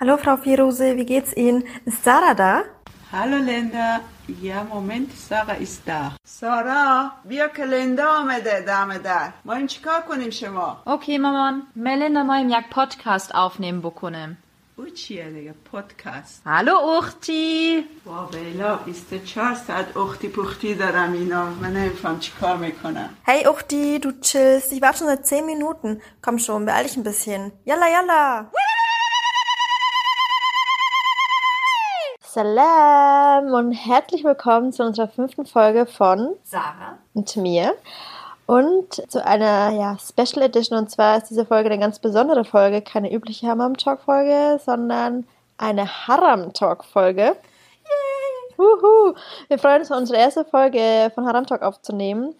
Hallo Frau Firuse, wie geht's Ihnen? Ist Sarah da? Hallo Linda. Ja, Moment, Sarah ist da. سارا بیا که لندا آمده دم در ما این چیکار کنیم شما Okay, مامان. Melinda moim jak podcast aufnehmen بکنم. او چیه دیگه پادکست Hallo Uchti. با بیلا 24 ساعت اختی پختی دارم اینا من نمیفهم چیکار میکنم Hey Uchti, du chillst. Ich warte schon seit 10 Minuten. Komm schon, beeil dich ein bisschen. Yalla, yalla. Salam und herzlich willkommen zu unserer fünften Folge von Sarah. und mir. Und zu einer ja, Special Edition. Und zwar ist diese Folge eine ganz besondere Folge. Keine übliche Hammam-Talk-Folge, sondern eine Haram-Talk-Folge. Wuhu. Wir freuen uns, unsere erste Folge von Haram Talk aufzunehmen.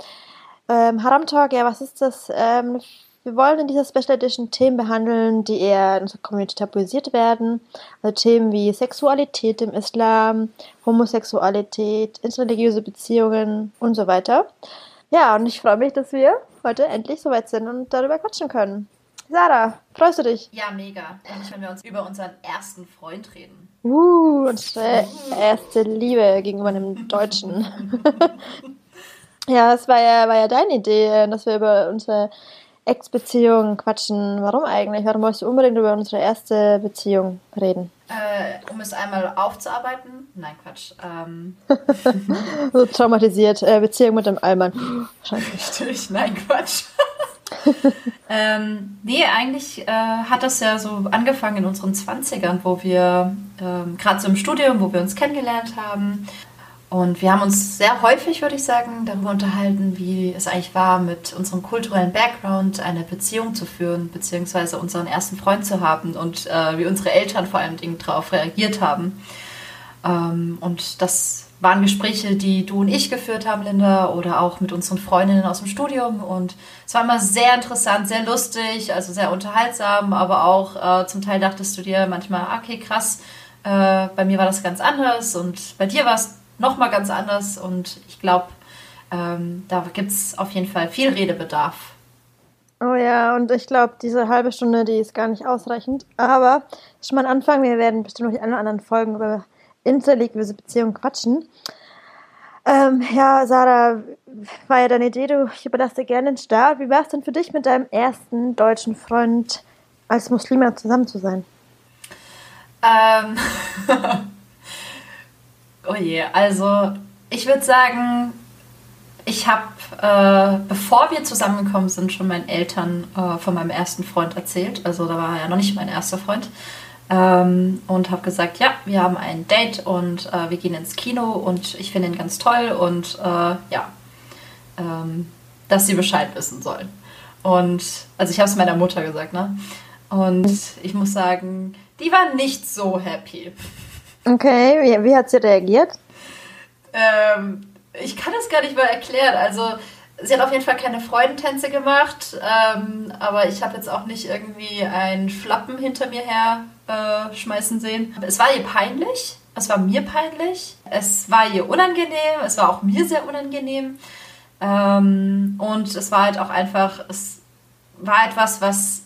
Ähm, Haram Talk, ja, was ist das? Ähm, wir wollen in dieser Special Edition Themen behandeln, die eher in unserer Community tabuisiert werden. Also Themen wie Sexualität im Islam, Homosexualität, interreligiöse Beziehungen und so weiter. Ja, und ich freue mich, dass wir heute endlich soweit sind und darüber quatschen können. Sarah, freust du dich? Ja, mega. Endlich, wenn wir uns über unseren ersten Freund reden. Uh, unsere erste Liebe gegenüber einem Deutschen. ja, es war ja, war ja deine Idee, dass wir über unsere Ex-Beziehung quatschen. Warum eigentlich? Warum wolltest du unbedingt über unsere erste Beziehung reden? Äh, um es einmal aufzuarbeiten. Nein, Quatsch. Ähm, So traumatisiert. Äh, Beziehung mit dem Allmann. Scheiße. Richtig, nein, Quatsch. ähm, nee, eigentlich äh, hat das ja so angefangen in unseren 20ern, wo wir ähm, gerade so im Studium, wo wir uns kennengelernt haben. Und wir haben uns sehr häufig, würde ich sagen, darüber unterhalten, wie es eigentlich war, mit unserem kulturellen Background eine Beziehung zu führen, beziehungsweise unseren ersten Freund zu haben und äh, wie unsere Eltern vor allem darauf reagiert haben. Ähm, und das waren Gespräche, die du und ich geführt haben, Linda, oder auch mit unseren Freundinnen aus dem Studium. Und es war immer sehr interessant, sehr lustig, also sehr unterhaltsam, aber auch äh, zum Teil dachtest du dir manchmal, ah, okay, krass, äh, bei mir war das ganz anders und bei dir war es nochmal ganz anders. Und ich glaube, ähm, da gibt es auf jeden Fall viel Redebedarf. Oh ja, und ich glaube, diese halbe Stunde, die ist gar nicht ausreichend. Aber schon mal ein Anfang. Wir werden bestimmt noch die anderen Folgen über interreligiöse Beziehungen quatschen. Ähm, ja, Sarah, war ja deine Idee, du, ich überlasse dir gerne den Start. Wie war es denn für dich, mit deinem ersten deutschen Freund als Muslima zusammen zu sein? Ähm, oh je, also ich würde sagen, ich habe, äh, bevor wir zusammengekommen sind, schon meinen Eltern äh, von meinem ersten Freund erzählt. Also da war er ja noch nicht mein erster Freund. Ähm, und habe gesagt, ja, wir haben ein Date und äh, wir gehen ins Kino und ich finde ihn ganz toll und äh, ja, ähm, dass sie Bescheid wissen sollen. Und also ich habe es meiner Mutter gesagt, ne? Und ich muss sagen, die war nicht so happy. Okay, wie, wie hat sie reagiert? Ähm, ich kann das gar nicht mal erklären. Also, sie hat auf jeden Fall keine Freudentänze gemacht, ähm, aber ich habe jetzt auch nicht irgendwie einen Flappen hinter mir her äh, schmeißen sehen. Es war ihr peinlich, es war mir peinlich, es war ihr unangenehm, es war auch mir sehr unangenehm. Ähm, und es war halt auch einfach, es war etwas, was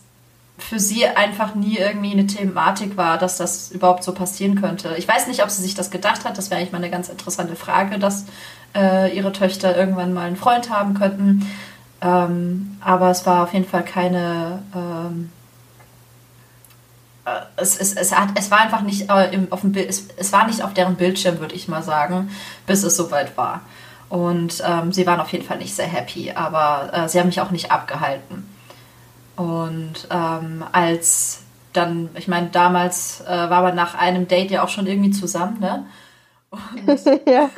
für sie einfach nie irgendwie eine Thematik war, dass das überhaupt so passieren könnte. Ich weiß nicht, ob sie sich das gedacht hat. Das wäre eigentlich mal eine ganz interessante Frage, dass äh, ihre Töchter irgendwann mal einen Freund haben könnten. Ähm, aber es war auf jeden Fall keine. Ähm, äh, es, es, es, hat, es war einfach nicht äh, im, auf dem Bild, es, es war nicht auf deren Bildschirm, würde ich mal sagen, bis es soweit war. Und ähm, sie waren auf jeden Fall nicht sehr happy, aber äh, sie haben mich auch nicht abgehalten. Und ähm, als dann, ich meine, damals äh, war man nach einem Date ja auch schon irgendwie zusammen, ne? ja,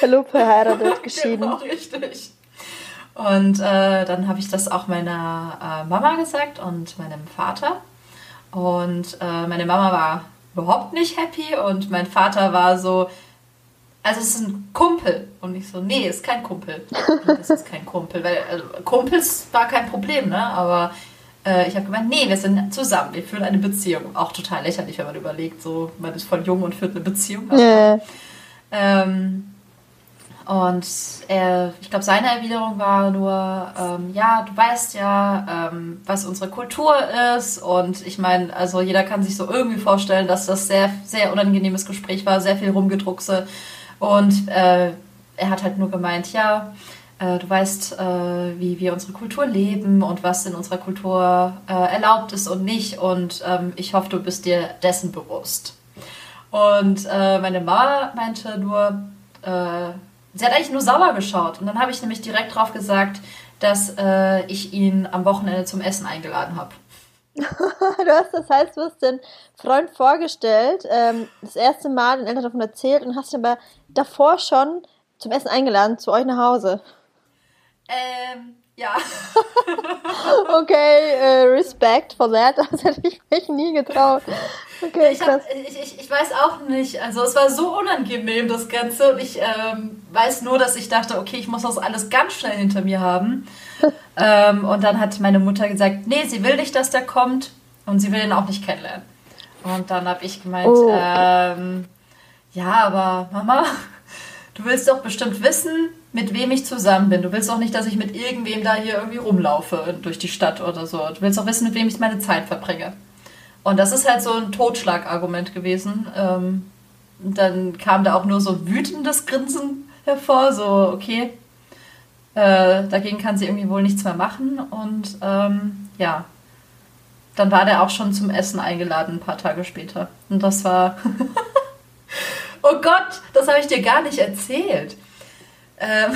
hallo, verheiratet, geschieden. Genau, richtig. Und äh, dann habe ich das auch meiner äh, Mama gesagt und meinem Vater. Und äh, meine Mama war überhaupt nicht happy und mein Vater war so, also es ist ein Kumpel. Und ich so, nee, ist kein Kumpel. Das ist kein Kumpel. Weil also, Kumpels war kein Problem, ne? Aber ich habe gemeint, nee, wir sind zusammen, wir führen eine Beziehung. Auch total lächerlich, wenn man überlegt, so, man ist voll jung und führt eine Beziehung. Ja. Ähm, Und er, ich glaube, seine Erwiderung war nur, ähm, ja, du weißt ja, ähm, was unsere Kultur ist. Und ich meine, also jeder kann sich so irgendwie vorstellen, dass das sehr, sehr unangenehmes Gespräch war, sehr viel Rumgedruckse. Und äh, er hat halt nur gemeint, ja, äh, du weißt, äh, wie wir unsere Kultur leben und was in unserer Kultur äh, erlaubt ist und nicht. Und ähm, ich hoffe, du bist dir dessen bewusst. Und äh, meine Mama meinte nur, äh, sie hat eigentlich nur sauer geschaut. Und dann habe ich nämlich direkt drauf gesagt, dass äh, ich ihn am Wochenende zum Essen eingeladen habe. du hast, das heißt, du hast den Freund vorgestellt, ähm, das erste Mal den Eltern davon erzählt und hast ihn aber davor schon zum Essen eingeladen, zu euch nach Hause. Ähm, ja. okay, äh, Respect for that. Das hätte ich mich nie getraut. Okay, ich, hab, ich, ich, ich, weiß auch nicht. Also es war so unangenehm, das Ganze. Und ich ähm, weiß nur, dass ich dachte, okay, ich muss das alles ganz schnell hinter mir haben. ähm, und dann hat meine Mutter gesagt, nee, sie will nicht, dass der kommt. Und sie will ihn auch nicht kennenlernen. Und dann habe ich gemeint, oh. ähm, ja, aber Mama, du willst doch bestimmt wissen, mit wem ich zusammen bin. Du willst auch nicht, dass ich mit irgendwem da hier irgendwie rumlaufe durch die Stadt oder so. Du willst auch wissen, mit wem ich meine Zeit verbringe. Und das ist halt so ein Totschlagargument gewesen. Ähm, dann kam da auch nur so wütendes Grinsen hervor, so, okay, äh, dagegen kann sie irgendwie wohl nichts mehr machen. Und ähm, ja, dann war der auch schon zum Essen eingeladen, ein paar Tage später. Und das war. oh Gott, das habe ich dir gar nicht erzählt. Ähm.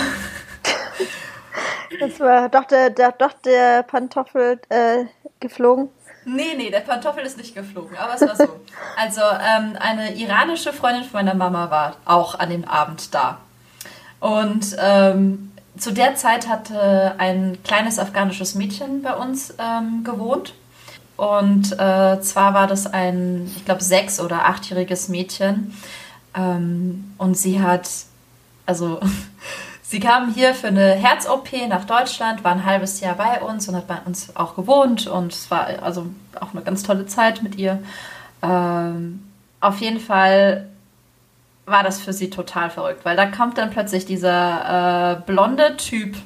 Das war doch der, der, doch der Pantoffel äh, geflogen. Nee, nee, der Pantoffel ist nicht geflogen, aber es war so. Also ähm, eine iranische Freundin von meiner Mama war auch an dem Abend da. Und ähm, zu der Zeit hatte ein kleines afghanisches Mädchen bei uns ähm, gewohnt. Und äh, zwar war das ein, ich glaube, sechs- oder achtjähriges Mädchen. Ähm, und sie hat also sie kam hier für eine Herz-OP nach Deutschland, war ein halbes Jahr bei uns und hat bei uns auch gewohnt und es war also auch eine ganz tolle Zeit mit ihr. Ähm, auf jeden Fall war das für sie total verrückt, weil da kommt dann plötzlich dieser äh, blonde Typ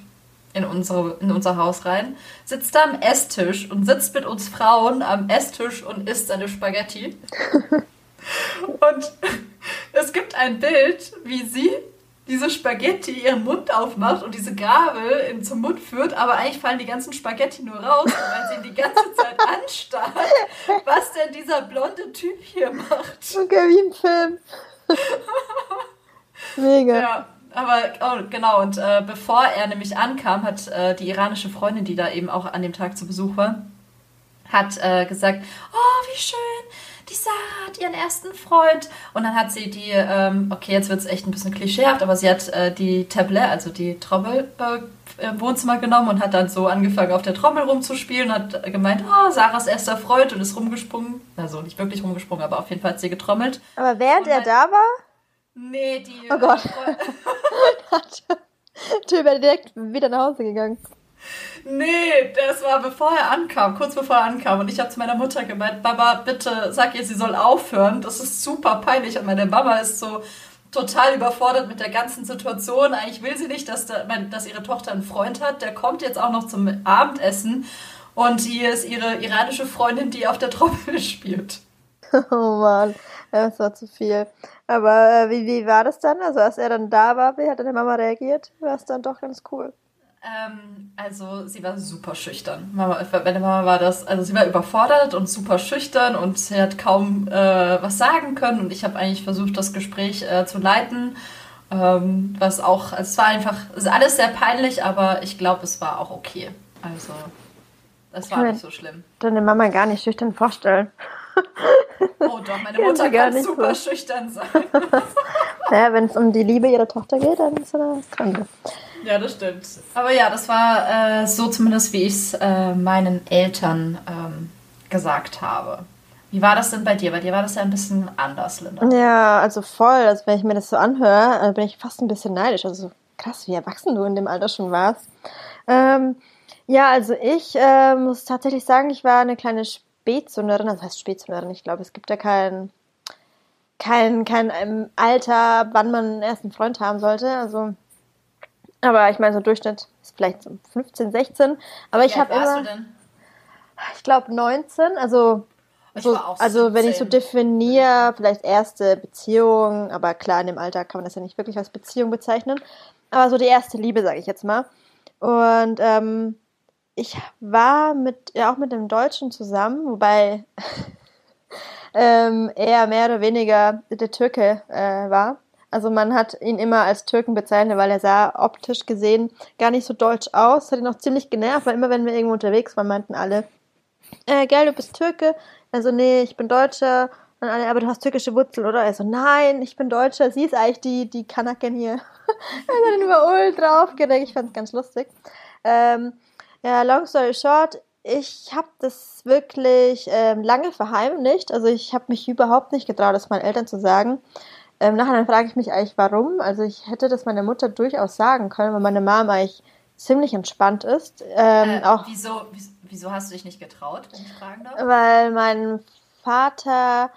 in, unsere, in unser Haus rein, sitzt da am Esstisch und sitzt mit uns Frauen am Esstisch und isst seine Spaghetti. und es gibt ein Bild, wie sie diese Spaghetti ihren Mund aufmacht und diese Gabel in, zum Mund führt, aber eigentlich fallen die ganzen Spaghetti nur raus, weil sie ihn die ganze Zeit anstarrt, was denn dieser blonde Typ hier macht. Okay, wie im Film. Mega. Ja, aber oh, genau, und äh, bevor er nämlich ankam, hat äh, die iranische Freundin, die da eben auch an dem Tag zu Besuch war, hat äh, gesagt, oh, wie schön, die Sarah hat ihren ersten Freund. Und dann hat sie die, ähm, okay, jetzt wird es echt ein bisschen klischeehaft, aber sie hat äh, die Tablet, also die Trommel, äh, im Wohnzimmer genommen und hat dann so angefangen, auf der Trommel rumzuspielen und hat gemeint, oh, Sarahs erster Freund und ist rumgesprungen. Also nicht wirklich rumgesprungen, aber auf jeden Fall hat sie getrommelt. Aber während er da war? Nee, die. Oh Gott. Typ wäre direkt wieder nach Hause gegangen. Nee, das war bevor er ankam, kurz bevor er ankam. Und ich habe zu meiner Mutter gemeint, Baba, bitte sag ihr, sie soll aufhören. Das ist super peinlich. Und meine Mama ist so total überfordert mit der ganzen Situation. Eigentlich will sie nicht, dass, der, dass ihre Tochter einen Freund hat. Der kommt jetzt auch noch zum Abendessen. Und hier ist ihre iranische Freundin, die auf der Trommel spielt. Oh Mann, das war zu viel. Aber äh, wie, wie war das dann? Also als er dann da war, wie hat deine Mama reagiert? War es dann doch ganz cool. Ähm, also sie war super schüchtern. Mama, meine Mama war das, also sie war überfordert und super schüchtern und sie hat kaum äh, was sagen können und ich habe eigentlich versucht, das Gespräch äh, zu leiten. Ähm, was auch, also es war einfach, es ist alles sehr peinlich, aber ich glaube, es war auch okay. Also, es war nicht so schlimm. Deine Mama gar nicht schüchtern vorstellen. Oh doch, meine Mutter kann super so. schüchtern sein. naja, wenn es um die Liebe ihrer Tochter geht, dann ist sie das Kranke. Ja, das stimmt. Aber ja, das war äh, so zumindest, wie ich es äh, meinen Eltern ähm, gesagt habe. Wie war das denn bei dir? Bei dir war das ja ein bisschen anders, Linda. Ja, also voll. Also wenn ich mir das so anhöre, äh, bin ich fast ein bisschen neidisch. Also krass, wie erwachsen du in dem Alter schon warst. Ähm, ja, also ich äh, muss tatsächlich sagen, ich war eine kleine Spätzünderin. Das heißt Spätzünderin. Ich glaube, es gibt ja kein, kein, kein ähm, Alter, wann man einen Freund haben sollte. Also Aber ich meine, so Durchschnitt ist vielleicht so 15, 16. Aber ich habe immer. Du denn? Ich glaube 19. Also so, also wenn ich so definiere, vielleicht erste Beziehung, aber klar, in dem Alter kann man das ja nicht wirklich als Beziehung bezeichnen. Aber so die erste Liebe, sage ich jetzt mal. Und ähm, ich war mit, ja auch mit dem Deutschen zusammen, wobei ähm, er mehr oder weniger der Türke äh, war. Also man hat ihn immer als Türken bezeichnet, weil er sah optisch gesehen gar nicht so deutsch aus. Hat ihn auch ziemlich genervt, weil immer wenn wir irgendwo unterwegs waren, meinten alle, äh, gell, du bist Türke. Also nee, ich bin Deutscher. Und alle, aber du hast türkische Wurzeln, oder? Also nein, ich bin Deutscher. Sie ist eigentlich die, die Kanaken hier. er hat ihn über ultra aufgeregt. Ich fand es ganz lustig. Ähm, ja, long story short, ich habe das wirklich ähm, lange verheimlicht. Also ich habe mich überhaupt nicht getraut, das meinen Eltern zu sagen. Ähm, nachher frage ich mich eigentlich, warum. Also ich hätte das meiner Mutter durchaus sagen können, weil meine Mama eigentlich ziemlich entspannt ist. Ähm, äh, auch wieso, wieso hast du dich nicht getraut, wenn ich fragen darf? Weil mein Vater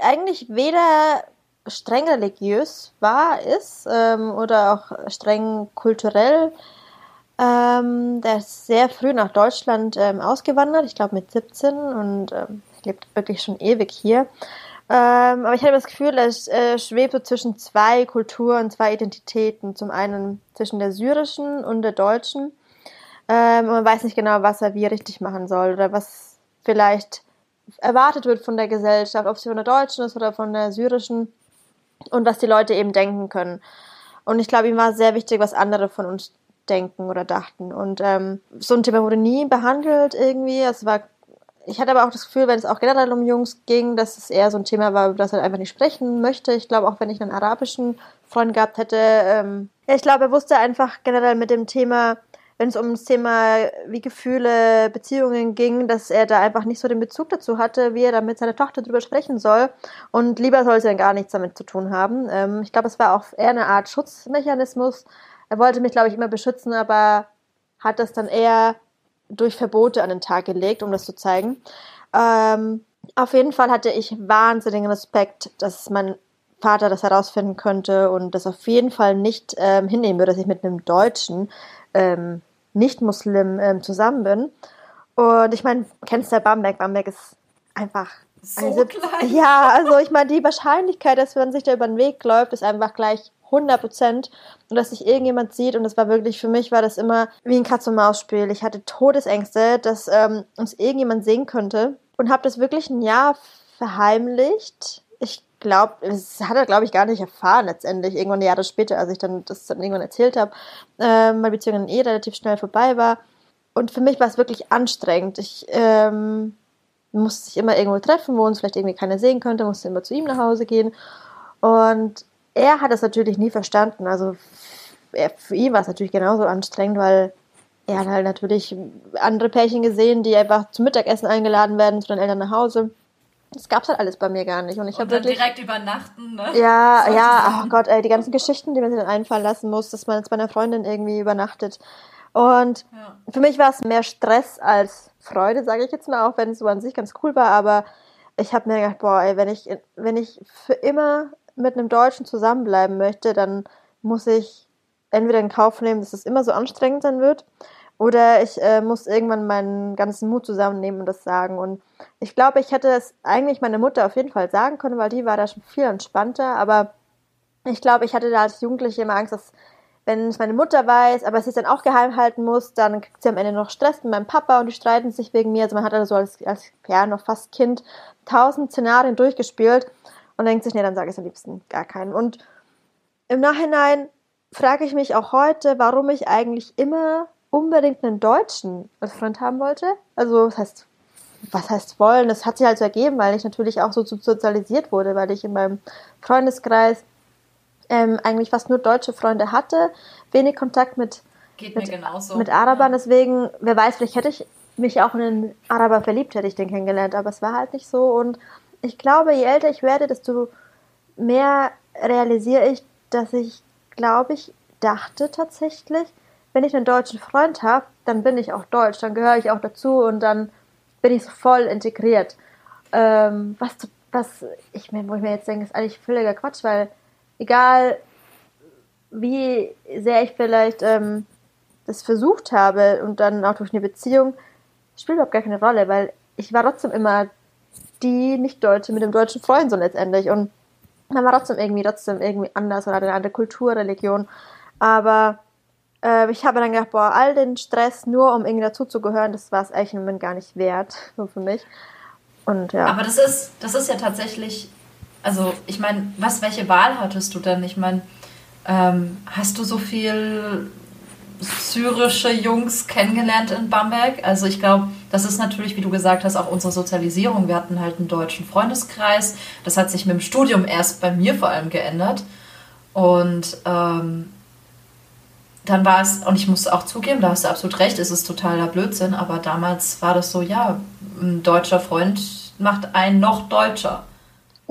eigentlich weder streng religiös war, ist ähm, oder auch streng kulturell. Ähm, der ist sehr früh nach Deutschland ähm, ausgewandert, ich glaube mit 17 und ähm, lebt wirklich schon ewig hier. Ähm, aber ich habe das Gefühl, es äh, schwebt so zwischen zwei Kulturen, zwei Identitäten. Zum einen zwischen der syrischen und der deutschen. Ähm, man weiß nicht genau, was er wie richtig machen soll oder was vielleicht erwartet wird von der Gesellschaft, ob sie von der deutschen ist oder von der syrischen und was die Leute eben denken können. Und ich glaube, ihm war sehr wichtig, was andere von uns denken oder dachten. Und ähm, so ein Thema wurde nie behandelt irgendwie. Es war ich hatte aber auch das Gefühl, wenn es auch generell um Jungs ging, dass es eher so ein Thema war, über das er einfach nicht sprechen möchte. Ich glaube, auch wenn ich einen arabischen Freund gehabt hätte, ähm, ich glaube, er wusste einfach generell mit dem Thema, wenn es um das Thema wie Gefühle, Beziehungen ging, dass er da einfach nicht so den Bezug dazu hatte, wie er da mit seiner Tochter drüber sprechen soll. Und lieber sollte er gar nichts damit zu tun haben. Ähm, ich glaube, es war auch eher eine Art Schutzmechanismus. Er wollte mich, glaube ich, immer beschützen, aber hat das dann eher durch Verbote an den Tag gelegt, um das zu zeigen. Ähm, auf jeden Fall hatte ich wahnsinnigen Respekt, dass mein Vater das herausfinden könnte und das auf jeden Fall nicht ähm, hinnehmen würde, dass ich mit einem Deutschen ähm, Nicht-Muslim ähm, zusammen bin. Und ich meine, kennst du ja Bamberg? Bamberg ist einfach so klein. Ja, also ich meine, die Wahrscheinlichkeit, dass man sich da über den Weg läuft, ist einfach gleich 100 Prozent und dass sich irgendjemand sieht und das war wirklich für mich war das immer wie ein Katz-und-Maus-Spiel. Ich hatte Todesängste, dass ähm, uns irgendjemand sehen könnte und habe das wirklich ein Jahr verheimlicht. Ich glaube, das hat er glaube ich gar nicht erfahren letztendlich irgendwann Jahre später, als ich dann das dann irgendwann erzählt habe, äh, meine Beziehung dann eh relativ schnell vorbei war. Und für mich war es wirklich anstrengend. Ich ähm, musste sich immer irgendwo treffen, wo uns vielleicht irgendwie keiner sehen könnte, musste immer zu ihm nach Hause gehen. Und er hat es natürlich nie verstanden. Also er, für ihn war es natürlich genauso anstrengend, weil er hat halt natürlich andere Pärchen gesehen, die einfach zum Mittagessen eingeladen werden, zu den Eltern nach Hause. Das gab's halt alles bei mir gar nicht. Und ich habe wirklich direkt übernachten, ne? Ja, ja, oh Gott, ey, die ganzen Geschichten, die man sich dann einfallen lassen muss, dass man jetzt bei einer Freundin irgendwie übernachtet. Und ja. für mich war es mehr Stress als Freude, sage ich jetzt mal, auch wenn es so an sich ganz cool war, aber ich habe mir gedacht, boah, ey, wenn ich, wenn ich für immer mit einem Deutschen zusammenbleiben möchte, dann muss ich entweder in Kauf nehmen, dass es immer so anstrengend sein wird, oder ich äh, muss irgendwann meinen ganzen Mut zusammennehmen und das sagen. Und ich glaube, ich hätte es eigentlich meiner Mutter auf jeden Fall sagen können, weil die war da schon viel entspannter. Aber ich glaube, ich hatte da als Jugendliche immer Angst, dass wenn es meine Mutter weiß, aber sie es dann auch geheim halten muss, dann kriegt sie am Ende noch Stress mit meinem Papa und die streiten sich wegen mir. Also man hat also als, als ja, noch fast Kind tausend Szenarien durchgespielt und denkt sich, nee, dann sage ich es am liebsten gar keinen. Und im Nachhinein frage ich mich auch heute, warum ich eigentlich immer unbedingt einen Deutschen als Freund haben wollte. Also, das heißt, was heißt wollen? Das hat sich halt so ergeben, weil ich natürlich auch so sozialisiert wurde, weil ich in meinem Freundeskreis ähm, eigentlich fast nur deutsche Freunde hatte, wenig Kontakt mit, Geht mit, mit Arabern. Ja. Deswegen, wer weiß, vielleicht hätte ich mich auch in einen Araber verliebt, hätte ich den kennengelernt, aber es war halt nicht so. Und ich glaube, je älter ich werde, desto mehr realisiere ich, dass ich, glaube ich, dachte tatsächlich, wenn ich einen deutschen Freund habe, dann bin ich auch deutsch, dann gehöre ich auch dazu und dann bin ich so voll integriert. Ähm, was, was ich mir, wo ich mir jetzt denke, ist eigentlich völliger Quatsch, weil egal wie sehr ich vielleicht ähm, das versucht habe und dann auch durch eine Beziehung, spielt überhaupt gar keine Rolle, weil ich war trotzdem immer die Nicht-Deutsche mit dem deutschen Freund so letztendlich und man war trotzdem irgendwie, trotzdem irgendwie anders oder eine andere Kultur, Religion. Aber äh, ich habe dann gedacht, boah, all den Stress nur um irgendwie dazuzugehören, das war es eigentlich im Moment gar nicht wert, so für mich. Und ja. Aber das ist, das ist ja tatsächlich, also ich meine, was, welche Wahl hattest du denn? Ich meine, ähm, hast du so viel syrische Jungs kennengelernt in Bamberg? Also ich glaube, das ist natürlich, wie du gesagt hast, auch unsere Sozialisierung. Wir hatten halt einen deutschen Freundeskreis. Das hat sich mit dem Studium erst bei mir vor allem geändert. Und ähm, dann war es, und ich muss auch zugeben, da hast du absolut recht, es ist totaler Blödsinn, aber damals war das so, ja, ein deutscher Freund macht einen noch deutscher.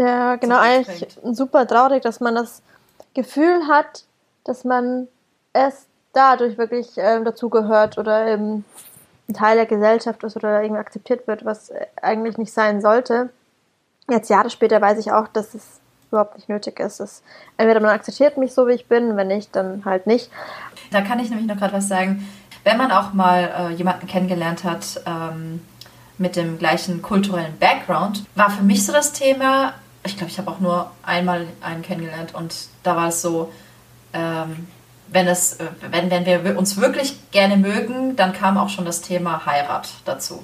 Ja, genau, eigentlich super traurig, dass man das Gefühl hat, dass man erst dadurch wirklich ähm, dazugehört oder ähm, ein Teil der Gesellschaft ist oder irgendwie akzeptiert wird, was eigentlich nicht sein sollte. Jetzt Jahre später weiß ich auch, dass es überhaupt nicht nötig ist. Es, entweder man akzeptiert mich so, wie ich bin, wenn nicht, dann halt nicht. Da kann ich nämlich noch gerade was sagen. Wenn man auch mal äh, jemanden kennengelernt hat ähm, mit dem gleichen kulturellen Background, war für mich so das Thema, ich glaube, ich habe auch nur einmal einen kennengelernt und da war es so, ähm, wenn, es, äh, wenn, wenn wir uns wirklich gerne mögen, dann kam auch schon das Thema Heirat dazu.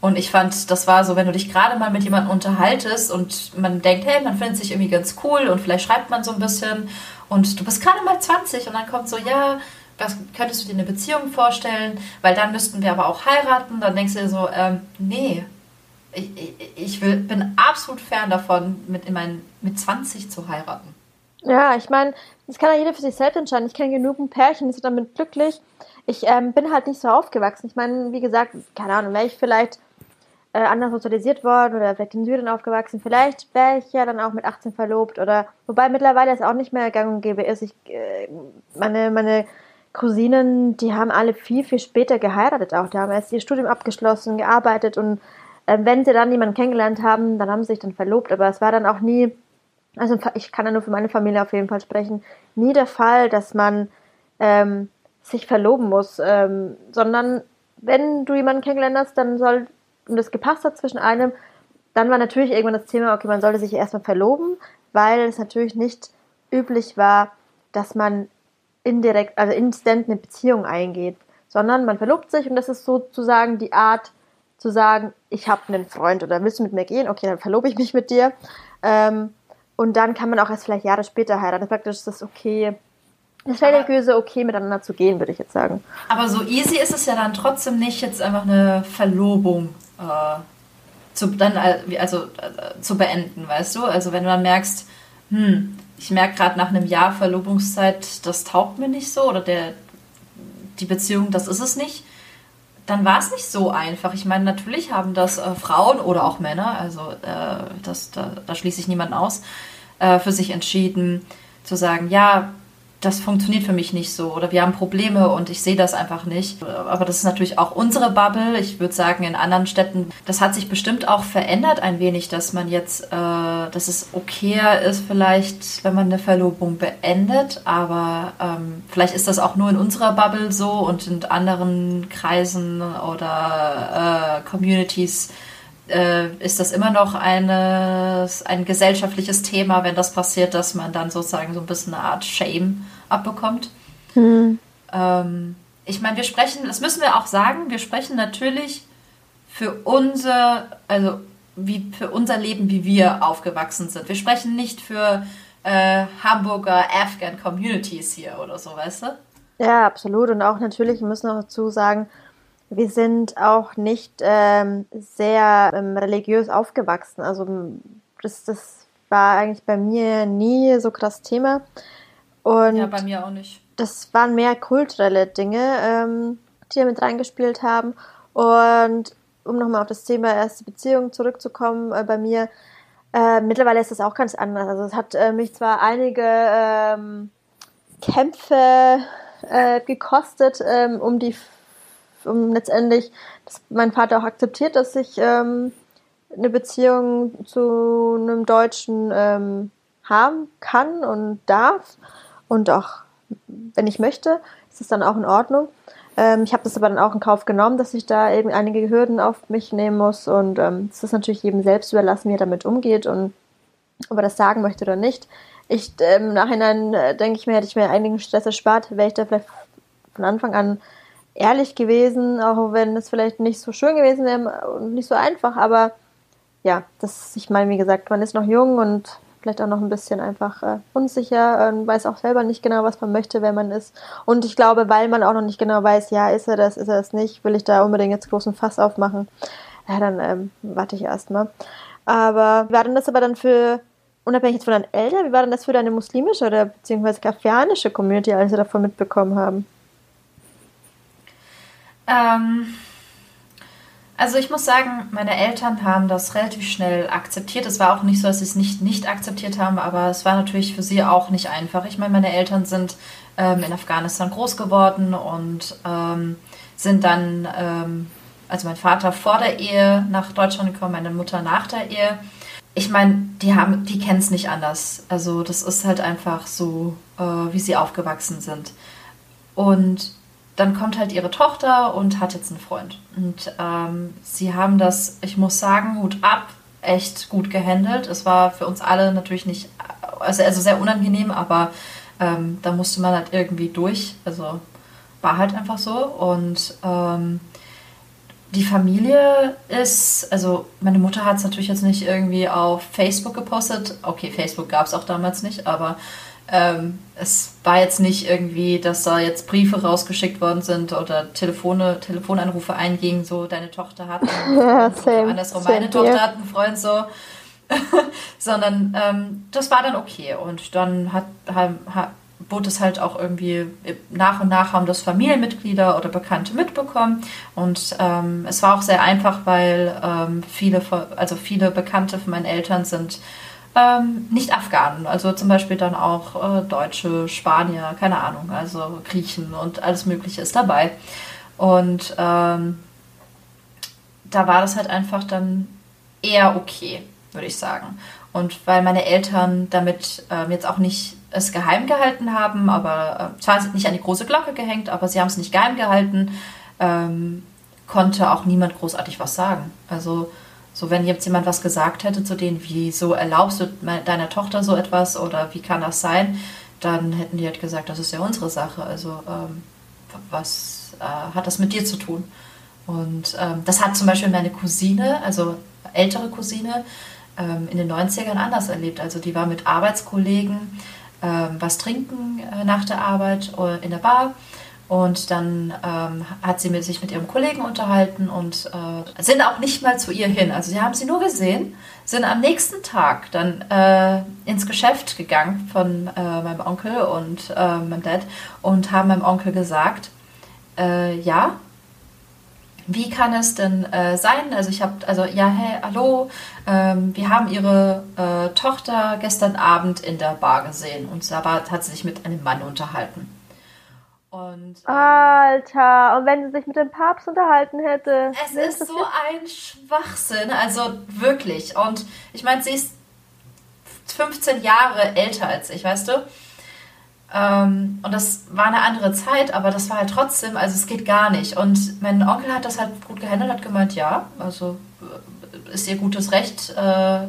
Und ich fand, das war so, wenn du dich gerade mal mit jemandem unterhaltest und man denkt, hey, man findet sich irgendwie ganz cool und vielleicht schreibt man so ein bisschen und du bist gerade mal 20 und dann kommt so, ja, was könntest du dir eine Beziehung vorstellen? Weil dann müssten wir aber auch heiraten. Dann denkst du dir so, ähm, nee, ich, ich, will, bin absolut fern davon, mit, in mein, mit 20 zu heiraten. Ja, ich meine, das kann ja jeder für sich selbst entscheiden. Ich kenne genug Pärchen, die sind damit glücklich. Ich ähm, bin halt nicht so aufgewachsen. Ich meine, wie gesagt, keine Ahnung, wäre ich vielleicht äh, anders sozialisiert worden oder vielleicht in Syrien aufgewachsen. Vielleicht wäre ich ja dann auch mit 18 verlobt oder wobei mittlerweile es auch nicht mehr gang und gäbe ist. Ich, äh, meine, meine Cousinen, die haben alle viel, viel später geheiratet auch. Die haben erst ihr Studium abgeschlossen, gearbeitet und äh, wenn sie dann jemanden kennengelernt haben, dann haben sie sich dann verlobt. Aber es war dann auch nie, also ich kann ja nur für meine Familie auf jeden Fall sprechen, nie der Fall, dass man ähm, sich verloben muss, ähm, sondern wenn du jemanden kennengelernt hast, dann soll und das gepasst hat zwischen einem, dann war natürlich irgendwann das Thema, okay, man sollte sich erstmal verloben, weil es natürlich nicht üblich war, dass man indirekt, also instant eine Beziehung eingeht, sondern man verlobt sich und das ist sozusagen die Art zu sagen, ich habe einen Freund oder willst du mit mir gehen? Okay, dann verlobe ich mich mit dir. Ähm, und dann kann man auch erst vielleicht Jahre später heiraten. Praktisch ist das okay, das religiöse okay miteinander zu gehen, würde ich jetzt sagen. Aber so easy ist es ja dann trotzdem nicht, jetzt einfach eine Verlobung äh, zu, dann, also, äh, zu beenden, weißt du? Also wenn du dann merkst, hm, ich merke gerade nach einem Jahr Verlobungszeit, das taugt mir nicht so oder der, die Beziehung, das ist es nicht, dann war es nicht so einfach. Ich meine, natürlich haben das äh, Frauen oder auch Männer, also äh, das, da, da schließe ich niemanden aus, äh, für sich entschieden zu sagen, ja, das funktioniert für mich nicht so oder wir haben Probleme und ich sehe das einfach nicht. Aber das ist natürlich auch unsere Bubble. Ich würde sagen, in anderen Städten, das hat sich bestimmt auch verändert ein wenig, dass man jetzt, äh, dass es okayer ist vielleicht, wenn man eine Verlobung beendet. Aber ähm, vielleicht ist das auch nur in unserer Bubble so und in anderen Kreisen oder äh, Communities äh, ist das immer noch eine, ein gesellschaftliches Thema, wenn das passiert, dass man dann sozusagen so ein bisschen eine Art Shame abbekommt. Mhm. Ähm, ich meine, wir sprechen, das müssen wir auch sagen, wir sprechen natürlich für unser, also wie für unser Leben, wie wir aufgewachsen sind. Wir sprechen nicht für äh, Hamburger Afghan Communities hier oder so, weißt du? Ja, absolut. Und auch natürlich, wir müssen auch dazu sagen, wir sind auch nicht ähm, sehr ähm, religiös aufgewachsen. Also das, das war eigentlich bei mir nie so krass Thema. Und ja, bei mir auch nicht. Das waren mehr kulturelle Dinge, ähm, die mit reingespielt haben. Und um nochmal auf das Thema erste Beziehung zurückzukommen, äh, bei mir, äh, mittlerweile ist das auch ganz anders. Also es hat äh, mich zwar einige ähm, Kämpfe äh, gekostet, ähm, um die um letztendlich, dass mein Vater auch akzeptiert, dass ich ähm, eine Beziehung zu einem Deutschen ähm, haben kann und darf und auch wenn ich möchte, ist es dann auch in Ordnung. Ähm, ich habe das aber dann auch in Kauf genommen, dass ich da eben einige Hürden auf mich nehmen muss und ähm, es ist natürlich jedem selbst überlassen, wie er damit umgeht und ob er das sagen möchte oder nicht. Ich äh, im Nachhinein äh, denke ich mir, hätte ich mir einigen Stress erspart, wäre ich da vielleicht von Anfang an ehrlich gewesen, auch wenn es vielleicht nicht so schön gewesen wäre und nicht so einfach, aber ja, das, ich meine, wie gesagt, man ist noch jung und vielleicht auch noch ein bisschen einfach äh, unsicher und weiß auch selber nicht genau, was man möchte, wer man ist. Und ich glaube, weil man auch noch nicht genau weiß, ja, ist er das, ist er das nicht, will ich da unbedingt jetzt großen Fass aufmachen. Ja, dann ähm, warte ich erstmal. Aber war denn das aber dann für, unabhängig jetzt von deinen Eltern, wie war denn das für deine muslimische oder beziehungsweise kaffianische Community, als sie davon mitbekommen haben? Ähm, also ich muss sagen, meine Eltern haben das relativ schnell akzeptiert. Es war auch nicht so, dass sie es nicht, nicht akzeptiert haben, aber es war natürlich für sie auch nicht einfach. Ich meine, meine Eltern sind ähm, in Afghanistan groß geworden und ähm, sind dann, ähm, also mein Vater vor der Ehe nach Deutschland gekommen, meine Mutter nach der Ehe. Ich meine, die haben, die kennen es nicht anders. Also das ist halt einfach so, äh, wie sie aufgewachsen sind. Und dann kommt halt ihre Tochter und hat jetzt einen Freund. Und ähm, sie haben das, ich muss sagen, Hut ab, echt gut gehandelt. Es war für uns alle natürlich nicht, also, also sehr unangenehm, aber ähm, da musste man halt irgendwie durch. Also war halt einfach so. Und ähm, die Familie ist, also meine Mutter hat es natürlich jetzt nicht irgendwie auf Facebook gepostet. Okay, Facebook gab es auch damals nicht, aber ähm, es war jetzt nicht irgendwie, dass da jetzt Briefe rausgeschickt worden sind oder Telefone, Telefonanrufe eingingen, so deine Tochter hat ja, same, andersrum, same meine Tochter hat einen Freund so. Sondern ähm, das war dann okay. Und dann hat, hat, hat, wurde es halt auch irgendwie, nach und nach haben das Familienmitglieder oder Bekannte mitbekommen. Und ähm, es war auch sehr einfach, weil ähm, viele, also viele Bekannte von meinen Eltern sind ähm, nicht Afghanen, also zum Beispiel dann auch äh, Deutsche, Spanier, keine Ahnung, also Griechen und alles Mögliche ist dabei. Und ähm, da war das halt einfach dann eher okay, würde ich sagen. Und weil meine Eltern damit ähm, jetzt auch nicht es geheim gehalten haben, aber äh, zwar nicht an die große Glocke gehängt, aber sie haben es nicht geheim gehalten, ähm, konnte auch niemand großartig was sagen. Also so, wenn jetzt jemand was gesagt hätte zu denen, wieso erlaubst du deiner Tochter so etwas oder wie kann das sein, dann hätten die halt gesagt, das ist ja unsere Sache. Also, ähm, was äh, hat das mit dir zu tun? Und ähm, das hat zum Beispiel meine Cousine, also ältere Cousine, ähm, in den 90ern anders erlebt. Also, die war mit Arbeitskollegen ähm, was trinken äh, nach der Arbeit äh, in der Bar und dann ähm, hat sie sich mit ihrem Kollegen unterhalten und äh, sind auch nicht mal zu ihr hin. Also sie haben sie nur gesehen, sind am nächsten Tag dann äh, ins Geschäft gegangen von äh, meinem Onkel und äh, meinem Dad und haben meinem Onkel gesagt, äh, ja, wie kann es denn äh, sein? Also ich habe, also ja, hey, hallo, ähm, wir haben ihre Tochter gestern Abend in der Bar gesehen und da war, hat sie sich mit einem Mann unterhalten. Und, ähm, Alter, und wenn sie sich mit dem Papst unterhalten hätte. Es ist so ein Schwachsinn, also wirklich. Und ich meine, sie ist 15 Jahre älter als ich, weißt du? Ähm, und das war eine andere Zeit, aber das war halt trotzdem, also es geht gar nicht. Und mein Onkel hat das halt gut gehandelt, hat gemeint, ja, also ist ihr gutes Recht. Äh,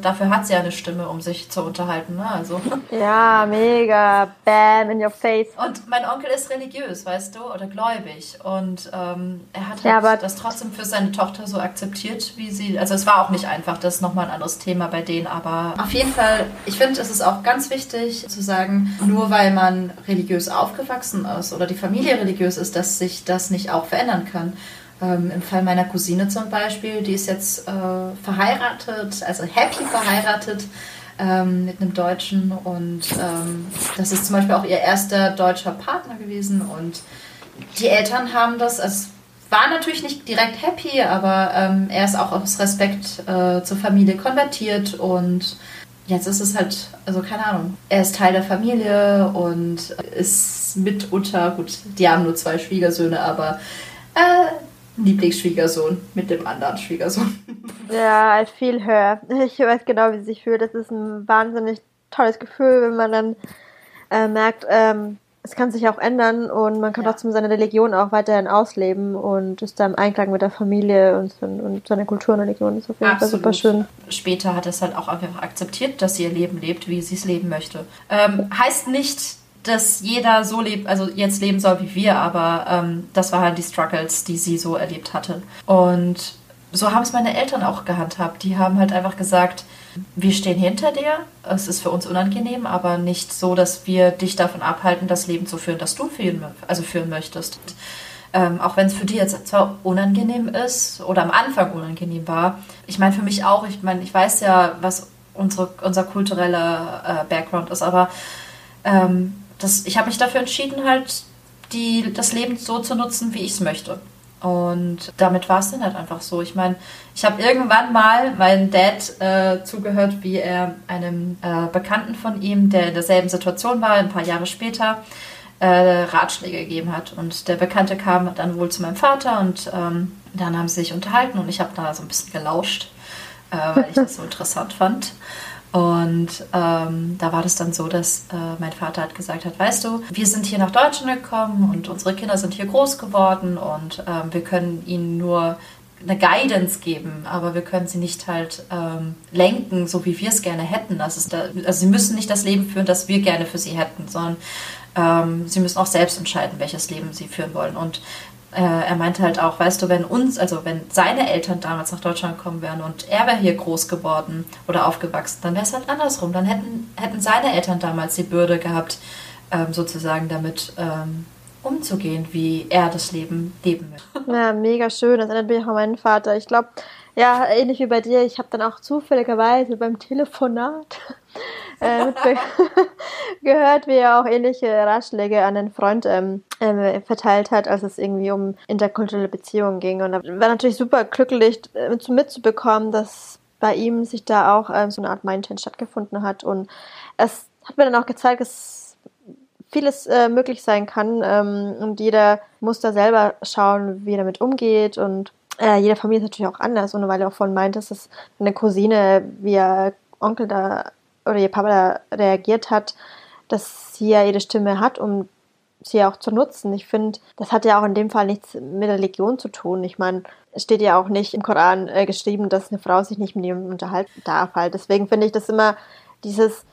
dafür hat sie ja eine Stimme, um sich zu unterhalten. Ne? Also. Ja, mega. Bam, in your face. Und mein Onkel ist religiös, weißt du, oder gläubig. Und ähm, er hat halt ja, das trotzdem für seine Tochter so akzeptiert, wie sie. Also es war auch nicht einfach, das ist nochmal ein anderes Thema bei denen. Aber auf jeden Fall, ich finde, es ist auch ganz wichtig zu sagen, nur weil man religiös aufgewachsen ist oder die Familie religiös ist, dass sich das nicht auch verändern kann. Ähm, Im Fall meiner Cousine zum Beispiel, die ist jetzt äh, verheiratet, also happy verheiratet ähm, mit einem Deutschen und ähm, das ist zum Beispiel auch ihr erster deutscher Partner gewesen und die Eltern haben das, also war natürlich nicht direkt happy, aber ähm, er ist auch aus Respekt äh, zur Familie konvertiert und jetzt ist es halt, also keine Ahnung, er ist Teil der Familie und ist mitunter, gut, die haben nur zwei Schwiegersöhne, aber äh, Lieblingsschwiegersohn mit dem anderen Schwiegersohn. Ja, I feel her. Ich weiß genau, wie sie sich fühlt. Das ist ein wahnsinnig tolles Gefühl, wenn man dann äh, merkt, ähm, es kann sich auch ändern und man kann ja. trotzdem seine Religion auch weiterhin ausleben und ist da im Einklang mit der Familie und, und seiner Kultur und Religion. Das ist auf jeden Absolut. Fall super schön. Später hat es halt auch einfach akzeptiert, dass sie ihr Leben lebt, wie sie es leben möchte. Ähm, heißt nicht, dass jeder so lebt, also jetzt leben soll wie wir, aber ähm, das waren halt die Struggles, die sie so erlebt hatte. Und so haben es meine Eltern auch gehandhabt. Die haben halt einfach gesagt, wir stehen hinter dir. Es ist für uns unangenehm, aber nicht so, dass wir dich davon abhalten, das Leben zu führen, das du führen, also führen möchtest. Ähm, auch wenn es für dich jetzt zwar unangenehm ist oder am Anfang unangenehm war. Ich meine, für mich auch. Ich meine, ich weiß ja, was unsere, unser kultureller äh, Background ist, aber ähm, das, ich habe mich dafür entschieden, halt die, das Leben so zu nutzen, wie ich es möchte. Und damit war es dann halt einfach so. Ich meine, ich habe irgendwann mal meinem Dad äh, zugehört, wie er einem äh, Bekannten von ihm, der in derselben Situation war, ein paar Jahre später, äh, Ratschläge gegeben hat. Und der Bekannte kam dann wohl zu meinem Vater und ähm, dann haben sie sich unterhalten und ich habe da so ein bisschen gelauscht, äh, weil ich das so interessant fand. Und ähm, da war das dann so, dass äh, mein Vater hat gesagt hat, weißt du, wir sind hier nach Deutschland gekommen und unsere Kinder sind hier groß geworden und ähm, wir können ihnen nur eine Guidance geben, aber wir können sie nicht halt ähm, lenken, so wie wir es gerne hätten. Das ist da, also sie müssen nicht das Leben führen, das wir gerne für sie hätten, sondern ähm, sie müssen auch selbst entscheiden, welches Leben sie führen wollen. Und äh, er meinte halt auch, weißt du, wenn uns, also wenn seine Eltern damals nach Deutschland gekommen wären und er wäre hier groß geworden oder aufgewachsen, dann wäre es halt andersrum. Dann hätten, hätten seine Eltern damals die Bürde gehabt, ähm, sozusagen damit ähm, umzugehen, wie er das Leben leben will. Ja, mega schön. Das erinnert mich auch an meinen Vater. Ich glaube, ja, ähnlich wie bei dir, ich habe dann auch zufälligerweise beim Telefonat äh, gehört, wie er auch ähnliche Ratschläge an den Freund ähm, äh, verteilt hat, als es irgendwie um interkulturelle Beziehungen ging. Und da war natürlich super glücklich äh, mitzubekommen, dass bei ihm sich da auch ähm, so eine Art Mindchange stattgefunden hat. Und es hat mir dann auch gezeigt, dass vieles äh, möglich sein kann ähm, und jeder muss da selber schauen, wie er damit umgeht und äh, jede Familie ist natürlich auch anders. Und weil er auch vorhin meint, dass eine Cousine, wie ihr Onkel da oder ihr Papa da reagiert hat, dass sie ja ihre Stimme hat, um sie auch zu nutzen. Ich finde, das hat ja auch in dem Fall nichts mit Religion zu tun. Ich meine, es steht ja auch nicht im Koran äh, geschrieben, dass eine Frau sich nicht mit ihm unterhalten darf. Halt. Deswegen finde ich das immer dieses,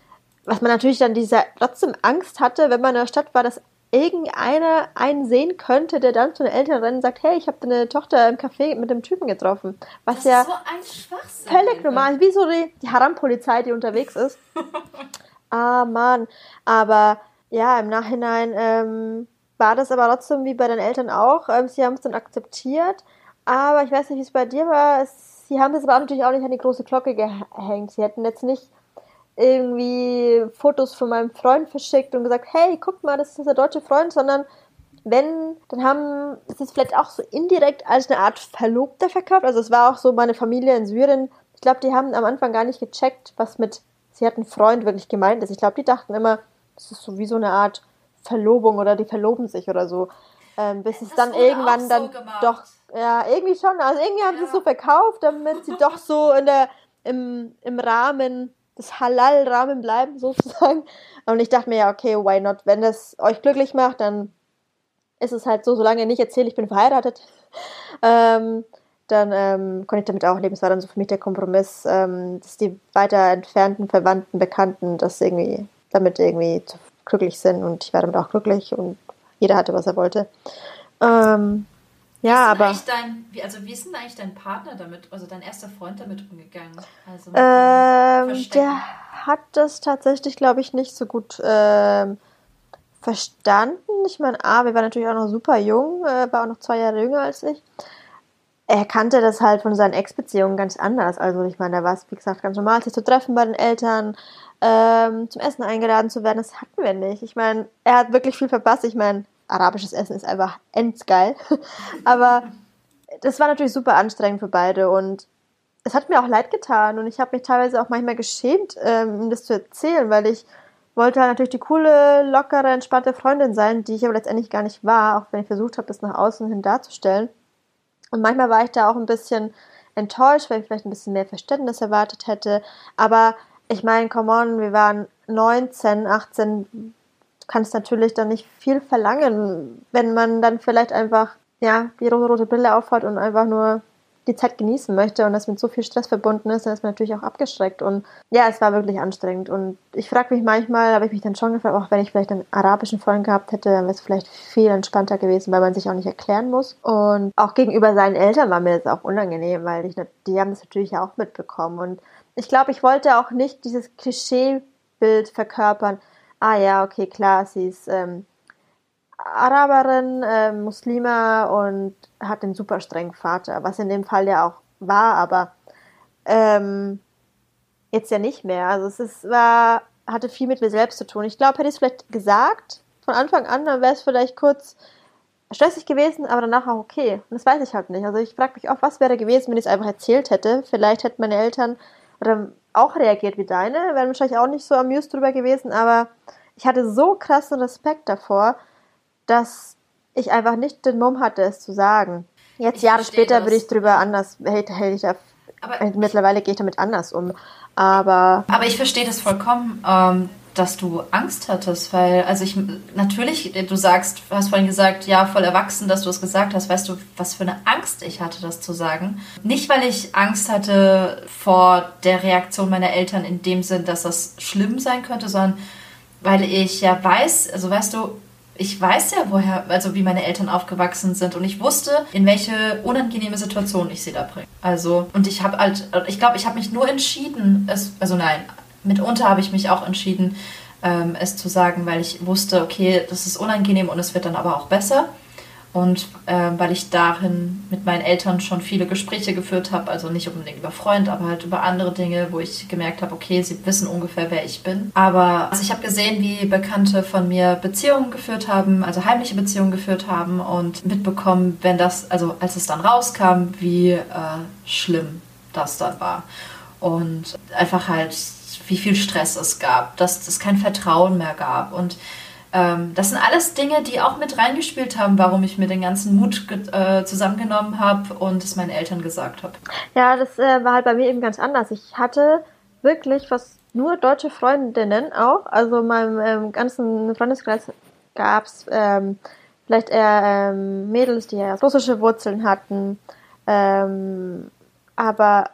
was man natürlich dann dieser trotzdem Angst hatte, wenn man in der Stadt war, dass irgendeiner einen sehen könnte, der dann zu den Eltern rennt und sagt, hey, ich habe deine Tochter im Café mit dem Typen getroffen. Was das ja so völlig normal ist, wie so die, die Haram-Polizei, die unterwegs ist. ah, Mann. Aber ja, im Nachhinein ähm, war das aber trotzdem wie bei den Eltern auch. Ähm, sie haben es dann akzeptiert. Aber ich weiß nicht, wie es bei dir war. Es, sie haben das aber natürlich auch nicht an die große Glocke gehängt. Sie hätten jetzt nicht irgendwie Fotos von meinem Freund verschickt und gesagt, hey, guck mal, das ist der deutsche Freund, sondern wenn, dann haben, das ist vielleicht auch so indirekt als eine Art Verlobter verkauft. Also es war auch so meine Familie in Syrien. Ich glaube, die haben am Anfang gar nicht gecheckt, was mit, sie hatten Freund wirklich gemeint ist. Ich glaube, die dachten immer, das ist so wie so eine Art Verlobung oder die verloben sich oder so. Ähm, bis es dann irgendwann so dann gemacht. doch, ja, irgendwie schon. Also irgendwie haben ja. sie es so verkauft, damit sie doch so in der, im, im Rahmen des Halal-Rahmen bleiben, sozusagen. Und ich dachte mir ja, okay, why not? Wenn das euch glücklich macht, dann ist es halt so, solange ihr nicht erzählt, ich bin verheiratet, ähm, dann ähm, konnte ich damit auch leben. Es war dann so für mich der Kompromiss, ähm, dass die weiter entfernten Verwandten, Bekannten das irgendwie, damit irgendwie glücklich sind und ich war damit auch glücklich und jeder hatte, was er wollte. Ähm, ja, aber. Dein, wie, also, wie ist denn eigentlich dein Partner damit, also dein erster Freund damit umgegangen? Also ähm, der hat das tatsächlich, glaube ich, nicht so gut ähm, verstanden. Ich meine, A, wir waren natürlich auch noch super jung, äh, war auch noch zwei Jahre jünger als ich. Er kannte das halt von seinen Ex-Beziehungen ganz anders. Also, ich meine, da war es, wie gesagt, ganz normal, sich zu treffen bei den Eltern, ähm, zum Essen eingeladen zu werden. Das hatten wir nicht. Ich meine, er hat wirklich viel verpasst. Ich meine, arabisches Essen ist einfach endgeil. Aber das war natürlich super anstrengend für beide und es hat mir auch leid getan und ich habe mich teilweise auch manchmal geschämt, ähm, das zu erzählen, weil ich wollte halt natürlich die coole, lockere, entspannte Freundin sein, die ich aber letztendlich gar nicht war, auch wenn ich versucht habe, das nach außen hin darzustellen. Und manchmal war ich da auch ein bisschen enttäuscht, weil ich vielleicht ein bisschen mehr Verständnis erwartet hätte. Aber ich meine, come on, wir waren 19, 18, du kannst natürlich dann nicht viel verlangen, wenn man dann vielleicht einfach, ja, die rote Brille aufhat und einfach nur die Zeit genießen möchte und das mit so viel Stress verbunden ist, dann ist man natürlich auch abgeschreckt. Und ja, es war wirklich anstrengend. Und ich frage mich manchmal, habe ich mich dann schon gefragt, auch wenn ich vielleicht einen arabischen Freund gehabt hätte, dann wäre es vielleicht viel entspannter gewesen, weil man sich auch nicht erklären muss. Und auch gegenüber seinen Eltern war mir das auch unangenehm, weil ich, die haben das natürlich auch mitbekommen. Und ich glaube, ich wollte auch nicht dieses Klischeebild verkörpern. Ah ja, okay, klar, sie ist ähm, Araberin, äh, Muslima und hat einen super strengen Vater, was in dem Fall ja auch war, aber ähm, jetzt ja nicht mehr. Also es ist, war, hatte viel mit mir selbst zu tun. Ich glaube, hätte ich es vielleicht gesagt von Anfang an, dann wäre es vielleicht kurz stressig gewesen, aber danach auch okay. Und das weiß ich halt nicht. Also ich frage mich auch, was wäre gewesen, wenn ich es einfach erzählt hätte. Vielleicht hätten meine Eltern oder auch reagiert wie deine, wären wahrscheinlich auch nicht so amused drüber gewesen, aber ich hatte so krassen Respekt davor, dass ich einfach nicht den Mumm hatte, es zu sagen. Jetzt ich Jahre später das. würde ich drüber anders, hätte hey, ich da, aber mittlerweile gehe ich damit anders um. Aber. Aber ich verstehe das vollkommen, ähm, dass du Angst hattest, weil, also ich, natürlich, du sagst, du hast vorhin gesagt, ja, voll erwachsen, dass du es gesagt hast. Weißt du, was für eine Angst ich hatte, das zu sagen? Nicht, weil ich Angst hatte vor der Reaktion meiner Eltern in dem Sinn, dass das schlimm sein könnte, sondern weil ich ja weiß, also weißt du, ich weiß ja, woher, also wie meine Eltern aufgewachsen sind und ich wusste, in welche unangenehme Situation ich sie da bringe. Also, und ich habe halt, ich glaube, ich habe mich nur entschieden, es, also nein, mitunter habe ich mich auch entschieden, ähm, es zu sagen, weil ich wusste, okay, das ist unangenehm und es wird dann aber auch besser. Und äh, weil ich darin mit meinen Eltern schon viele Gespräche geführt habe, also nicht unbedingt über Freund, aber halt über andere Dinge, wo ich gemerkt habe, okay, sie wissen ungefähr, wer ich bin. Aber also ich habe gesehen, wie Bekannte von mir Beziehungen geführt haben, also heimliche Beziehungen geführt haben und mitbekommen, wenn das, also als es dann rauskam, wie äh, schlimm das dann war. Und einfach halt, wie viel Stress es gab, dass es kein Vertrauen mehr gab und ähm, das sind alles Dinge, die auch mit reingespielt haben, warum ich mir den ganzen Mut äh, zusammengenommen habe und es meinen Eltern gesagt habe. Ja, das äh, war halt bei mir eben ganz anders. Ich hatte wirklich fast nur deutsche Freundinnen auch. Also in meinem ähm, ganzen Freundeskreis gab es ähm, vielleicht eher ähm, Mädels, die ja russische Wurzeln hatten. Ähm, aber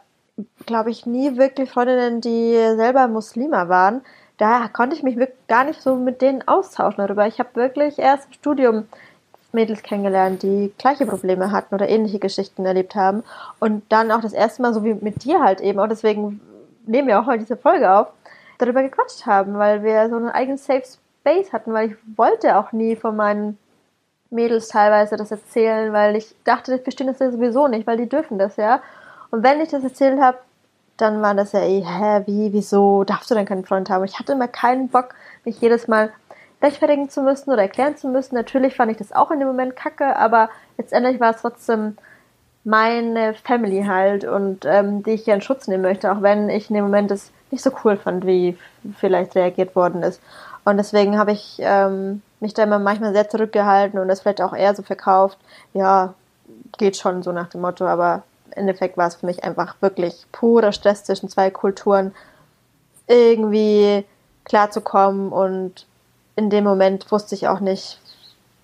glaube ich nie wirklich Freundinnen, die selber Muslima waren da konnte ich mich wirklich gar nicht so mit denen austauschen darüber. Ich habe wirklich erst im Studium Mädels kennengelernt, die gleiche Probleme hatten oder ähnliche Geschichten erlebt haben. Und dann auch das erste Mal, so wie mit dir halt eben, auch deswegen nehmen wir auch heute diese Folge auf, darüber gequatscht haben, weil wir so einen eigenen Safe Space hatten, weil ich wollte auch nie von meinen Mädels teilweise das erzählen, weil ich dachte, die verstehen das ja sowieso nicht, weil die dürfen das ja. Und wenn ich das erzählt habe, dann war das ja eh, hä, wie, wieso darfst du denn keinen Freund haben? Ich hatte immer keinen Bock, mich jedes Mal rechtfertigen zu müssen oder erklären zu müssen. Natürlich fand ich das auch in dem Moment kacke, aber letztendlich war es trotzdem meine Family halt und ähm, die ich ja in Schutz nehmen möchte, auch wenn ich in dem Moment es nicht so cool fand, wie vielleicht reagiert worden ist. Und deswegen habe ich ähm, mich da immer manchmal sehr zurückgehalten und das vielleicht auch eher so verkauft, ja, geht schon so nach dem Motto, aber Endeffekt war es für mich einfach wirklich purer Stress zwischen zwei Kulturen, irgendwie klarzukommen und in dem Moment wusste ich auch nicht,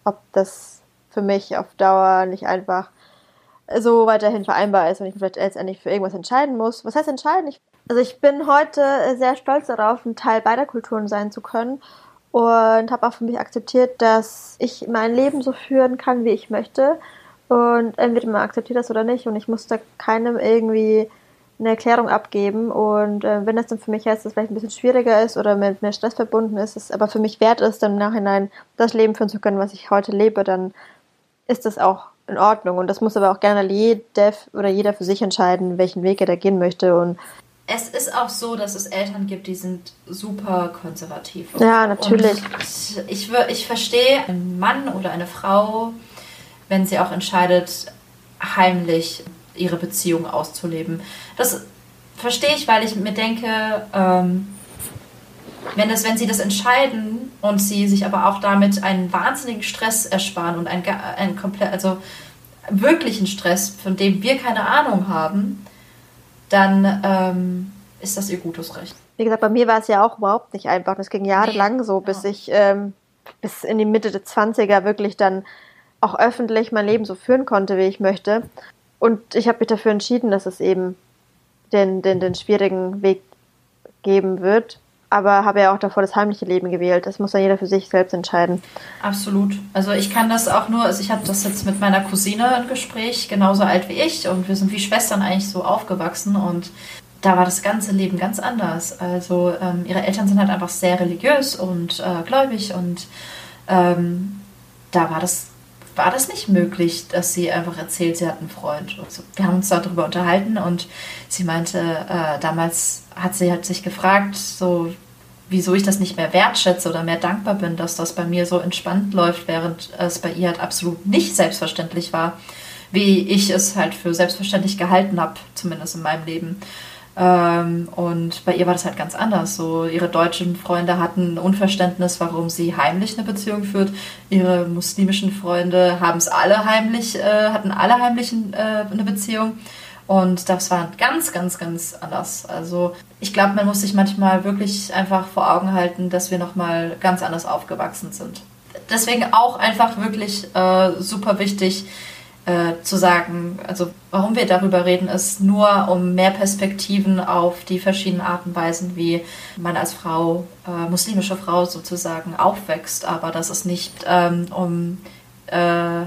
ob das für mich auf Dauer nicht einfach so weiterhin vereinbar ist und ich vielleicht letztendlich für irgendwas entscheiden muss. Was heißt entscheiden? Ich, also ich bin heute sehr stolz darauf, ein Teil beider Kulturen sein zu können und habe auch für mich akzeptiert, dass ich mein Leben so führen kann, wie ich möchte und entweder man akzeptiert das oder nicht. Und ich musste keinem irgendwie eine Erklärung abgeben. Und äh, wenn das dann für mich heißt, dass es vielleicht ein bisschen schwieriger ist oder mit mehr Stress verbunden ist, es aber für mich wert ist, dann im Nachhinein das Leben führen zu können, was ich heute lebe, dann ist das auch in Ordnung. Und das muss aber auch gerne jeder oder jeder für sich entscheiden, welchen Weg er da gehen möchte. Und es ist auch so, dass es Eltern gibt, die sind super konservativ. Ja, natürlich. Und ich, ich verstehe einen Mann oder eine Frau, wenn sie auch entscheidet, heimlich ihre Beziehung auszuleben. Das verstehe ich, weil ich mir denke, ähm, wenn, das, wenn sie das entscheiden und sie sich aber auch damit einen wahnsinnigen Stress ersparen und einen, einen komplett, also wirklichen Stress, von dem wir keine Ahnung haben, dann ähm, ist das ihr gutes Recht. Wie gesagt, bei mir war es ja auch überhaupt nicht einfach. Das ging jahrelang so, bis ja. ich ähm, bis in die Mitte der 20er wirklich dann auch öffentlich mein Leben so führen konnte, wie ich möchte. Und ich habe mich dafür entschieden, dass es eben den, den, den schwierigen Weg geben wird. Aber habe ja auch davor das heimliche Leben gewählt. Das muss ja jeder für sich selbst entscheiden. Absolut. Also ich kann das auch nur, also ich habe das jetzt mit meiner Cousine ein Gespräch, genauso alt wie ich. Und wir sind wie Schwestern eigentlich so aufgewachsen. Und da war das ganze Leben ganz anders. Also ähm, ihre Eltern sind halt einfach sehr religiös und äh, gläubig und ähm, da war das war das nicht möglich, dass sie einfach erzählt, sie hat einen Freund. Also wir haben uns darüber unterhalten und sie meinte, äh, damals hat sie hat sich gefragt, so wieso ich das nicht mehr wertschätze oder mehr dankbar bin, dass das bei mir so entspannt läuft, während es bei ihr halt absolut nicht selbstverständlich war, wie ich es halt für selbstverständlich gehalten habe, zumindest in meinem Leben. Ähm, und bei ihr war das halt ganz anders. So, ihre deutschen Freunde hatten Unverständnis, warum sie heimlich eine Beziehung führt. Ihre muslimischen Freunde haben es alle heimlich, äh, hatten alle heimlich äh, eine Beziehung. Und das war ganz, ganz, ganz anders. Also ich glaube, man muss sich manchmal wirklich einfach vor Augen halten, dass wir nochmal ganz anders aufgewachsen sind. Deswegen auch einfach wirklich äh, super wichtig, äh, zu sagen, also warum wir darüber reden, ist nur um mehr Perspektiven auf die verschiedenen Arten und Weisen, wie man als Frau, äh, muslimische Frau sozusagen aufwächst, aber das ist nicht ähm, um äh,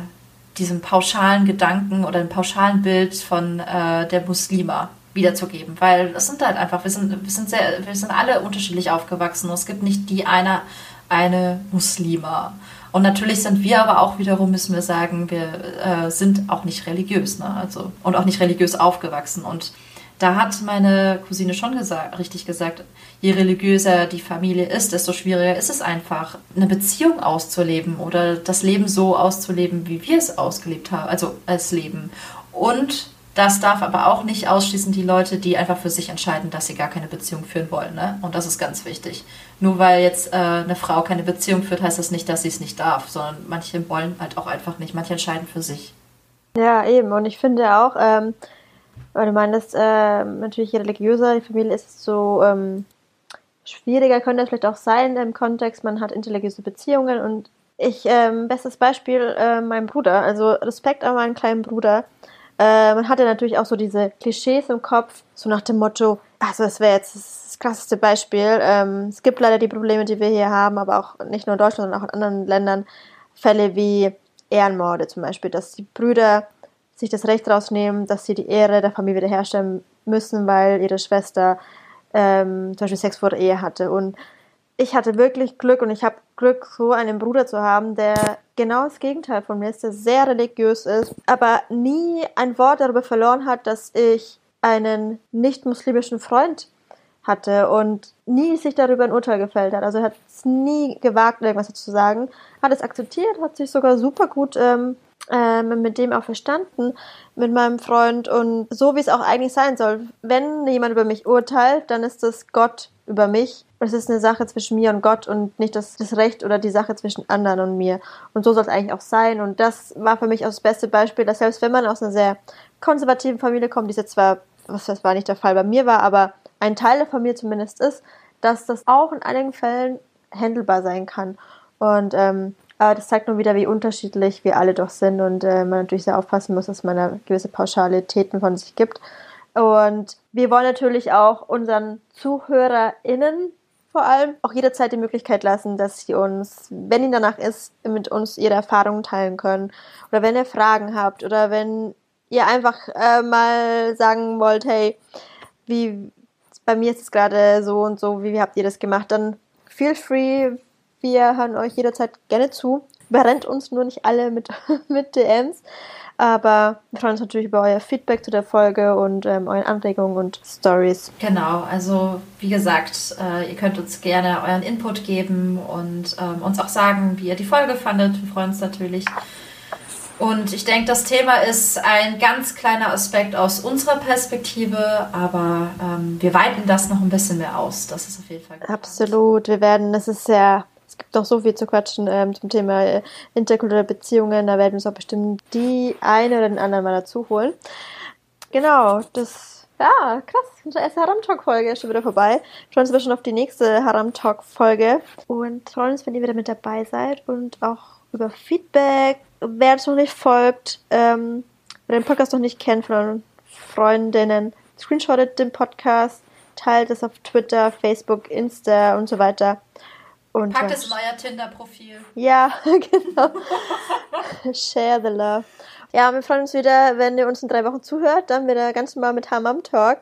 diesen pauschalen Gedanken oder ein pauschalen Bild von äh, der Muslima wiederzugeben, weil es sind halt einfach, wir sind, wir sind sehr, wir sind alle unterschiedlich aufgewachsen. Es gibt nicht die eine, eine Muslima. Und natürlich sind wir aber auch wiederum, müssen wir sagen, wir äh, sind auch nicht religiös, ne? Also, und auch nicht religiös aufgewachsen. Und da hat meine Cousine schon gesagt, richtig gesagt, je religiöser die Familie ist, desto schwieriger ist es einfach, eine Beziehung auszuleben oder das Leben so auszuleben, wie wir es ausgelebt haben, also als Leben. Und das darf aber auch nicht ausschließen die Leute, die einfach für sich entscheiden, dass sie gar keine Beziehung führen wollen. Ne? Und das ist ganz wichtig. Nur weil jetzt äh, eine Frau keine Beziehung führt, heißt das nicht, dass sie es nicht darf, sondern manche wollen halt auch einfach nicht. Manche entscheiden für sich. Ja, eben. Und ich finde auch, ähm, weil du meinst, äh, natürlich je religiöser die Familie ist, so ähm, schwieriger könnte es vielleicht auch sein im Kontext, man hat interreligiöse Beziehungen und ich, ähm, bestes Beispiel, äh, mein Bruder, also Respekt an meinen kleinen Bruder, äh, man hatte natürlich auch so diese Klischees im Kopf, so nach dem Motto, also das wäre jetzt das klassische Beispiel. Ähm, es gibt leider die Probleme, die wir hier haben, aber auch nicht nur in Deutschland, sondern auch in anderen Ländern, Fälle wie Ehrenmorde zum Beispiel, dass die Brüder sich das Recht rausnehmen, dass sie die Ehre der Familie wiederherstellen müssen, weil ihre Schwester ähm, zum Beispiel Sex vor der Ehe hatte. Und ich hatte wirklich Glück und ich habe Glück, so einen Bruder zu haben, der genau das Gegenteil von mir ist, der sehr religiös ist, aber nie ein Wort darüber verloren hat, dass ich einen nicht-muslimischen Freund hatte und nie sich darüber ein Urteil gefällt hat. Also er hat es nie gewagt, irgendwas dazu zu sagen, hat es akzeptiert, hat sich sogar super gut ähm, ähm, mit dem auch verstanden, mit meinem Freund und so wie es auch eigentlich sein soll. Wenn jemand über mich urteilt, dann ist das Gott über mich. Es ist eine Sache zwischen mir und Gott und nicht das, das Recht oder die Sache zwischen anderen und mir. Und so soll es eigentlich auch sein. Und das war für mich auch das beste Beispiel, dass selbst wenn man aus einer sehr konservativen Familie kommt, die jetzt zwar, was das war nicht der Fall bei mir war, aber ein Teil der Familie zumindest ist, dass das auch in einigen Fällen handelbar sein kann. Und ähm, aber das zeigt nur wieder, wie unterschiedlich wir alle doch sind und äh, man natürlich sehr aufpassen muss, dass man da gewisse Pauschalitäten von sich gibt. Und wir wollen natürlich auch unseren ZuhörerInnen vor allem auch jederzeit die Möglichkeit lassen, dass sie uns, wenn ihnen danach ist, mit uns ihre Erfahrungen teilen können. Oder wenn ihr Fragen habt oder wenn ihr einfach äh, mal sagen wollt, hey, wie bei mir ist es gerade so und so, wie, wie habt ihr das gemacht, dann feel free, wir hören euch jederzeit gerne zu. Überrennt uns nur nicht alle mit, mit DMs. Aber wir freuen uns natürlich über euer Feedback zu der Folge und ähm, euren Anregungen und Stories. Genau, also wie gesagt, äh, ihr könnt uns gerne euren Input geben und ähm, uns auch sagen, wie ihr die Folge fandet. Wir freuen uns natürlich. Und ich denke, das Thema ist ein ganz kleiner Aspekt aus unserer Perspektive, aber ähm, wir weiten das noch ein bisschen mehr aus. Das ist auf jeden Fall. Absolut. Wir werden, es ist sehr es gibt noch so viel zu quatschen ähm, zum Thema äh, interkulturelle Beziehungen. Da werden wir uns auch bestimmt die eine oder den anderen mal dazu holen. Genau, das Ja, krass. Unsere erste Haram-Talk-Folge ist schon wieder vorbei. Wir freuen uns aber schon auf die nächste Haram-Talk-Folge. Und freuen uns, wenn ihr wieder mit dabei seid. Und auch über Feedback. Wer uns noch nicht folgt, ähm, wer den Podcast noch nicht kennt von euren Freundinnen, screenshottet den Podcast, teilt es auf Twitter, Facebook, Insta und so weiter. Und Packt es in euer Tinder-Profil. Ja, genau. Share the love. Ja, wir freuen uns wieder, wenn ihr uns in drei Wochen zuhört. Dann wieder ganz normal mit Hammam Talk.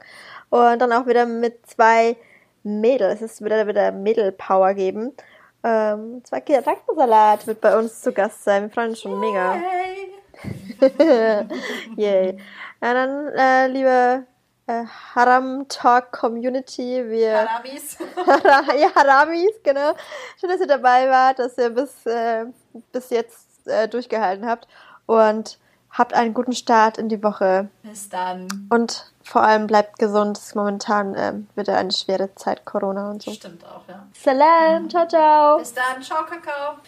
Und dann auch wieder mit zwei Mädels. Es wird wieder Mädel-Power geben. Ähm, zwei Gedankensalat wird bei uns zu Gast sein. Wir freuen uns schon mega. Hey. Yay. Ja, dann, äh, liebe äh, Haram Talk Community, wir Haramis. ja, Haramis, genau. Schön, dass ihr dabei wart, dass ihr bis, äh, bis jetzt äh, durchgehalten habt. Und habt einen guten Start in die Woche. Bis dann. Und vor allem bleibt gesund. Es ist momentan ähm, wieder eine schwere Zeit, Corona und so. Stimmt auch, ja. Salam, ciao, ciao. Bis dann. Ciao, Kakao.